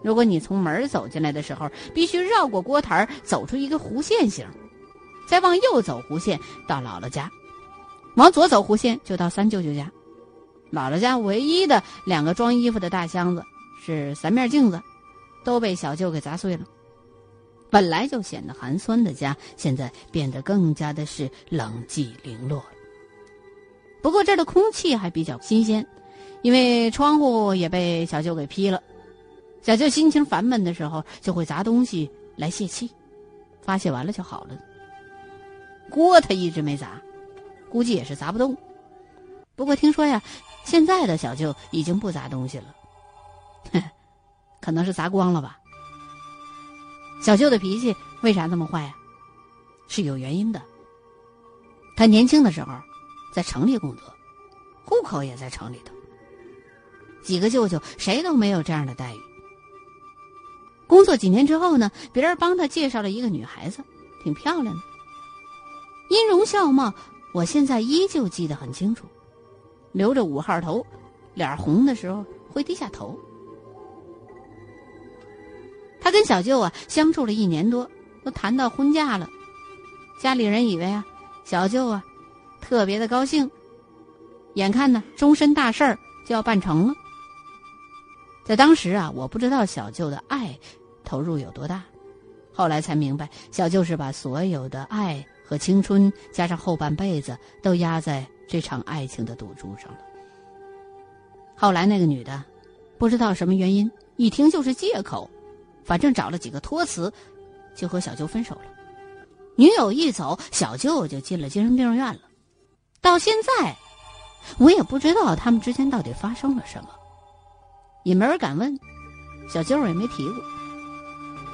如果你从门走进来的时候，必须绕过锅台，走出一个弧线形，再往右走弧线到姥姥家，往左走弧线就到三舅舅家。姥姥家唯一的两个装衣服的大箱子是三面镜子，都被小舅给砸碎了。本来就显得寒酸的家，现在变得更加的是冷寂零落。不过这儿的空气还比较新鲜，因为窗户也被小舅给劈了。小舅心情烦闷的时候，就会砸东西来泄气，发泄完了就好了。锅他一直没砸，估计也是砸不动。不过听说呀，现在的小舅已经不砸东西了，可能是砸光了吧。小舅的脾气为啥那么坏呀？是有原因的。他年轻的时候在城里工作，户口也在城里头。几个舅舅谁都没有这样的待遇。工作几年之后呢，别人帮他介绍了一个女孩子，挺漂亮的，音容笑貌，我现在依旧记得很清楚。留着五号头，脸红的时候会低下头。他跟小舅啊相处了一年多，都谈到婚嫁了，家里人以为啊小舅啊特别的高兴，眼看呢终身大事儿就要办成了。在当时啊，我不知道小舅的爱。投入有多大？后来才明白，小舅是把所有的爱和青春，加上后半辈子，都压在这场爱情的赌注上了。后来那个女的，不知道什么原因，一听就是借口，反正找了几个托词，就和小舅分手了。女友一走，小舅就进了精神病院了。到现在，我也不知道他们之间到底发生了什么，也没人敢问，小舅也没提过。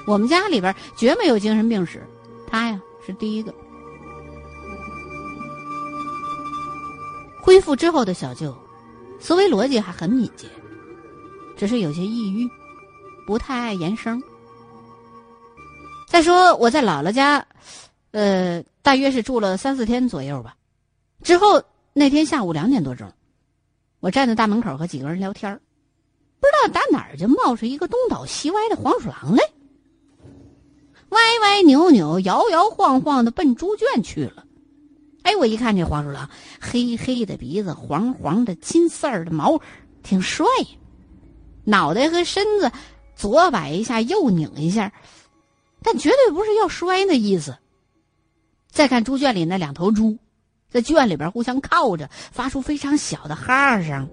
我们家里边绝没有精神病史，他呀是第一个。恢复之后的小舅，思维逻辑还很敏捷，只是有些抑郁，不太爱言声。再说我在姥姥家，呃，大约是住了三四天左右吧。之后那天下午两点多钟，我站在大门口和几个人聊天不知道打哪儿就冒出一个东倒西歪的黄鼠狼来。歪歪扭扭、摇摇晃晃的奔猪圈去了。哎，我一看这黄鼠狼，黑黑的鼻子，黄黄的金丝儿的毛，挺帅。脑袋和身子左摆一下，右拧一下，但绝对不是要摔那意思。再看猪圈里那两头猪，在圈里边互相靠着，发出非常小的哈哈声，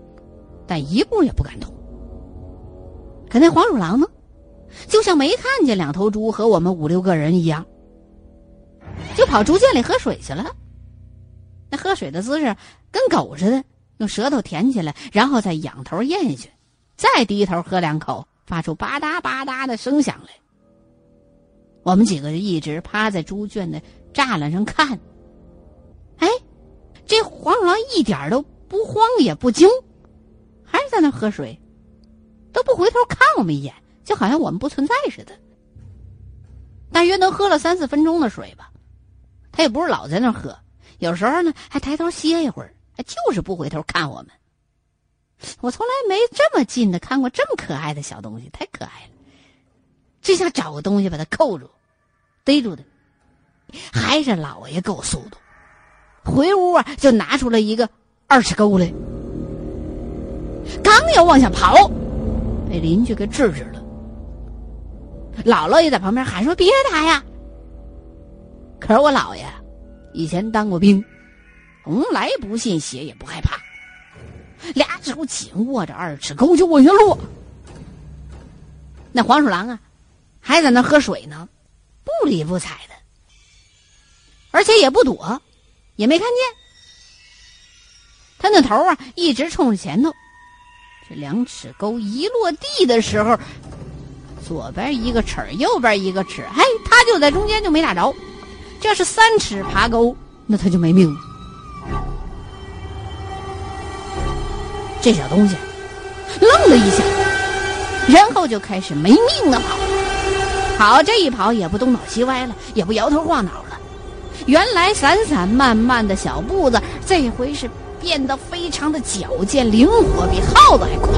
但一步也不敢动。可那黄鼠狼呢？就像没看见两头猪和我们五六个人一样，就跑猪圈里喝水去了。喝水的姿势跟狗似的，用舌头舔起来，然后再仰头咽下去，再低头喝两口，发出吧嗒吧嗒的声响来。我们几个人一直趴在猪圈的栅栏上看。哎，这黄鼠狼一点都不慌也不惊，还是在那喝水，都不回头看我们一眼。就好像我们不存在似的。大约能喝了三四分钟的水吧，他也不是老在那喝，有时候呢还抬头歇一会儿，就是不回头看我们。我从来没这么近的看过这么可爱的小东西，太可爱了，真想找个东西把它扣住、逮住它。还是老爷够速度，回屋啊就拿出了一个二尺钩来，刚要往下跑，被邻居给制止了。姥姥也在旁边喊说：“别打呀！”可是我姥爷以前当过兵，从来不信邪也不害怕，俩手紧握着二尺钩就往下落。那黄鼠狼啊，还在那喝水呢，不理不睬的，而且也不躲，也没看见。他那头啊一直冲着前头，这两尺钩一落地的时候。左边一个齿，右边一个齿，嘿，他就在中间就没打着。这是三尺爬沟，那他就没命了。这小东西愣了一下，然后就开始没命的跑。跑这一跑，也不东倒西歪了，也不摇头晃脑了。原来散散漫漫的小步子，这回是变得非常的矫健灵活，比耗子还快，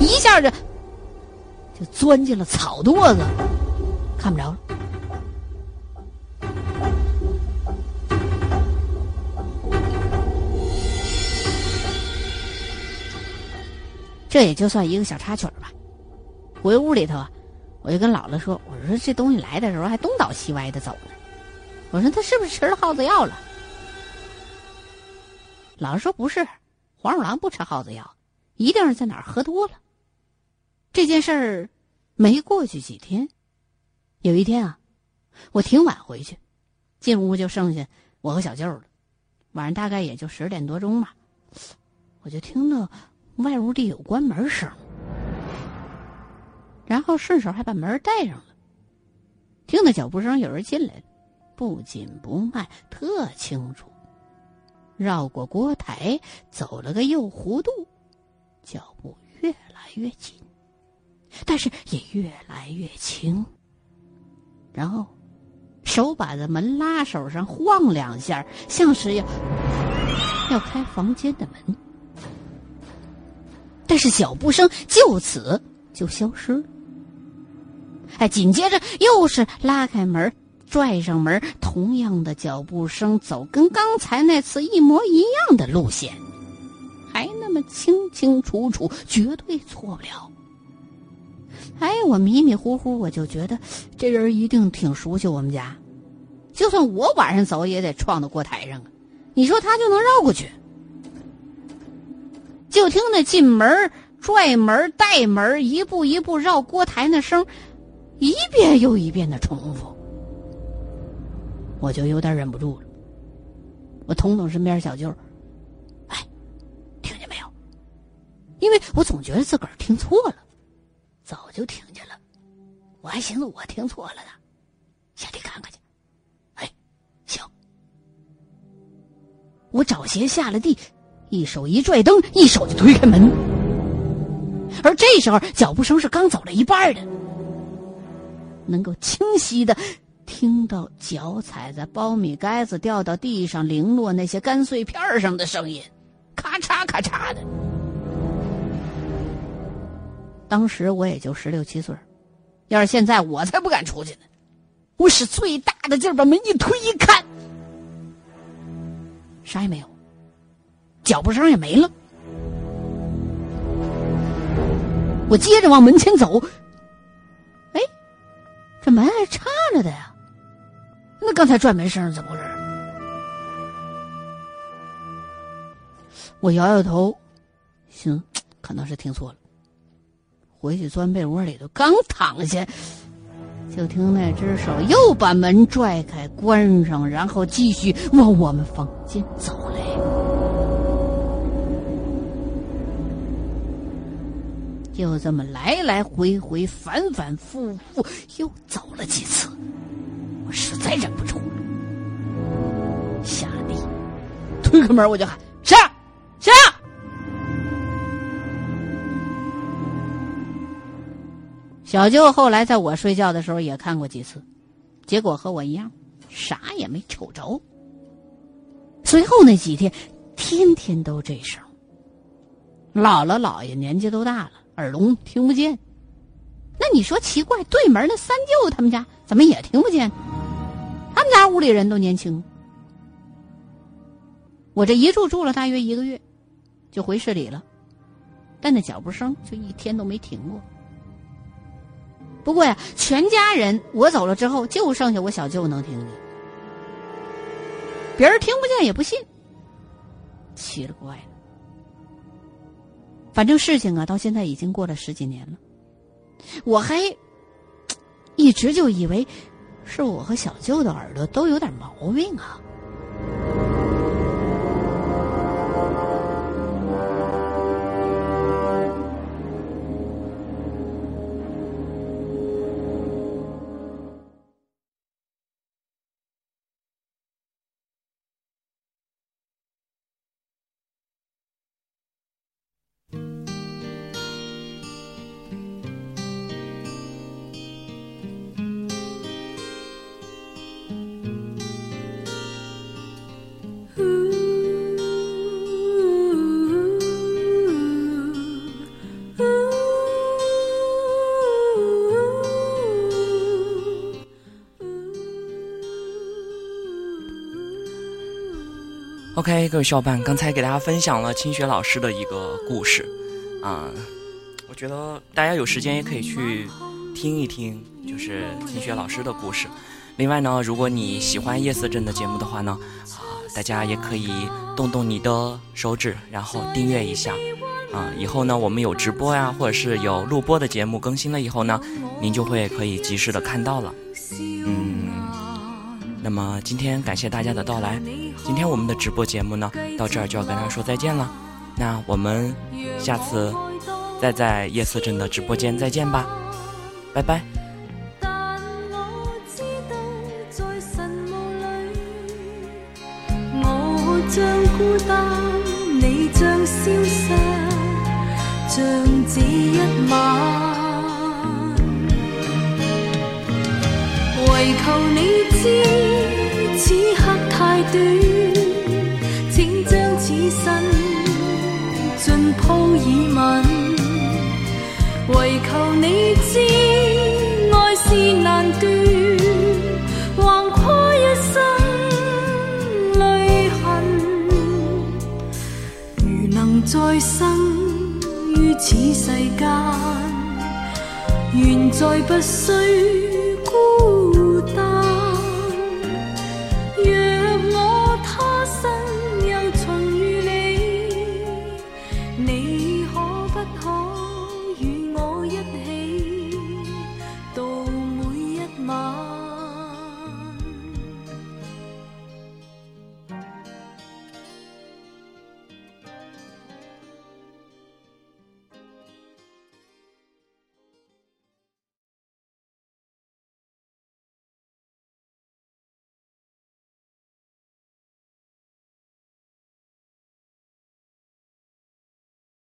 一下就就钻进了草垛子，看不着了。这也就算一个小插曲吧。回屋里头，我就跟姥姥说：“我说这东西来的时候还东倒西歪的走呢。我说他是不是吃了耗子药了？”姥姥说：“不是，黄鼠狼不吃耗子药，一定是在哪儿喝多了。”这件事儿没过去几天，有一天啊，我挺晚回去，进屋就剩下我和小舅了。晚上大概也就十点多钟吧，我就听到。外屋里有关门声，然后顺手还把门带上了。听到脚步声，有人进来了，不紧不慢，特清楚。绕过锅台，走了个右弧度，脚步越来越近，但是也越来越轻。然后，手把在门拉手上晃两下，像是要要开房间的门。但是脚步声就此就消失了。哎，紧接着又是拉开门，拽上门，同样的脚步声，走跟刚才那次一模一样的路线，还那么清清楚楚，绝对错不了。哎，我迷迷糊糊，我就觉得这人一定挺熟悉我们家，就算我晚上走也得撞到锅台上啊！你说他就能绕过去？就听那进门、拽门、带门，一步一步绕锅台那声，一遍又一遍的重复，我就有点忍不住了。我捅捅身边小舅哎，听见没有？因为我总觉得自个儿听错了，早就听见了，我还寻思我听错了呢，下地看看去。哎，行，我找鞋下了地。一手一拽灯，一手就推开门，而这时候脚步声是刚走了一半的，能够清晰的听到脚踩在苞米杆子掉到地上零落那些干碎片上的声音，咔嚓咔嚓的。当时我也就十六七岁，要是现在我才不敢出去呢。我使最大的劲把门一推，一看，啥也没有。脚步声也没了，我接着往门前走。哎，这门还插着的呀？那刚才转门声怎么回事？我摇摇头，行，可能是听错了。回去钻被窝里头，刚躺下，就听那只手又把门拽开、关上，然后继续往我们房间走就这么来来回回、反反复复，又走了几次，我实在忍不住了，下地推开门，我就喊：“谁？谁？”小舅后来在我睡觉的时候也看过几次，结果和我一样，啥也没瞅着。随后那几天，天天都这声。姥姥姥爷年纪都大了。耳聋听不见，那你说奇怪？对门那三舅他们家怎么也听不见？他们家屋里人都年轻。我这一住住了大约一个月，就回市里了，但那脚步声就一天都没停过。不过呀，全家人我走了之后，就剩下我小舅能听见，别人听不见也不信，奇了怪了。反正事情啊，到现在已经过了十几年了，我还一直就以为是我和小舅的耳朵都有点毛病啊。OK，各位小伙伴，刚才给大家分享了清雪老师的一个故事，啊，我觉得大家有时间也可以去听一听，就是清雪老师的故事。另外呢，如果你喜欢夜色镇的节目的话呢，啊，大家也可以动动你的手指，然后订阅一下，啊，以后呢，我们有直播呀，或者是有录播的节目更新了以后呢，您就会可以及时的看到了，那么今天感谢大家的到来，今天我们的直播节目呢到这儿就要跟大家说再见了，那我们下次再在夜色镇的直播间再见吧，拜拜。唯求你知，此刻太短，请将此身尽铺以吻。唯求你知，爱是难断，横跨一生泪痕。如能再生于此世间，愿再不需。孤单。